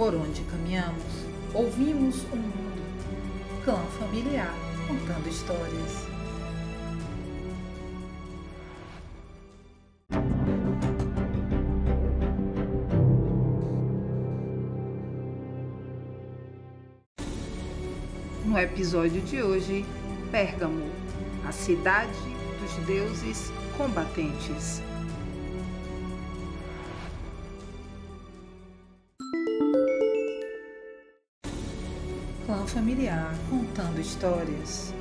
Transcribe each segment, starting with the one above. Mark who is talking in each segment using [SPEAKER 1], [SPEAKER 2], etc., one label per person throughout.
[SPEAKER 1] Por onde caminhamos, ouvimos o mundo. Clã familiar contando histórias. No episódio de hoje, Pérgamo, a cidade dos deuses combatentes. Clã familiar contando histórias.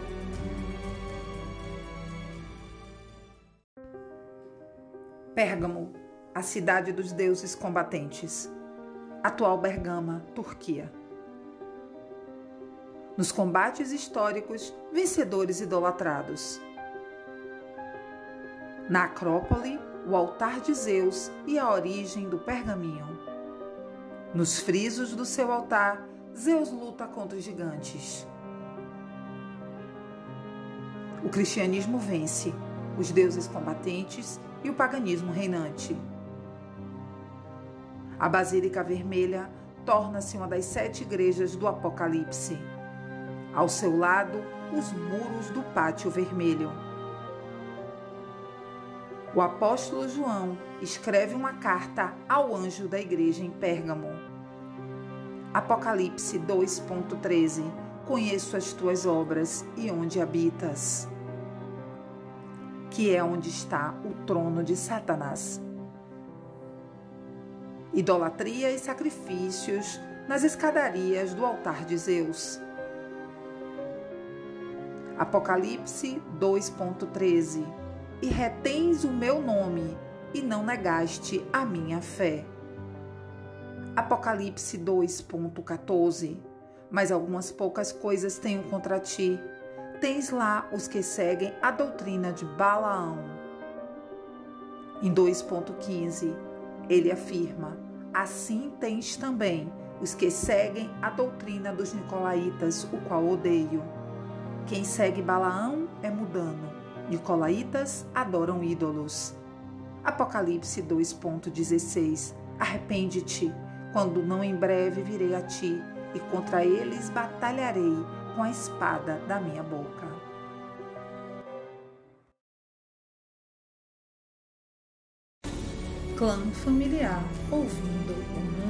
[SPEAKER 1] Pérgamo, a cidade dos deuses combatentes. Atual Bergama, Turquia. Nos combates históricos, vencedores idolatrados. Na Acrópole, o altar de Zeus e a origem do pergaminho. Nos frisos do seu altar, Zeus luta contra os gigantes. O cristianismo vence, os deuses combatentes e o paganismo reinante. A Basílica Vermelha torna-se uma das sete igrejas do Apocalipse. Ao seu lado, os muros do Pátio Vermelho. O apóstolo João escreve uma carta ao anjo da igreja em Pérgamo. Apocalipse 2.13 Conheço as tuas obras e onde habitas, que é onde está o trono de Satanás. Idolatria e sacrifícios nas escadarias do altar de Zeus. Apocalipse 2.13 E retens o meu nome e não negaste a minha fé. Apocalipse 2.14 Mas algumas poucas coisas tenho contra ti. Tens lá os que seguem a doutrina de Balaão. Em 2.15, ele afirma: Assim tens também os que seguem a doutrina dos nicolaítas, o qual odeio. Quem segue Balaão é mudano. Nicolaítas adoram ídolos. Apocalipse 2.16 Arrepende-te quando não em breve virei a ti, e contra eles batalharei com a espada da minha boca. Clã familiar ouvindo o mundo.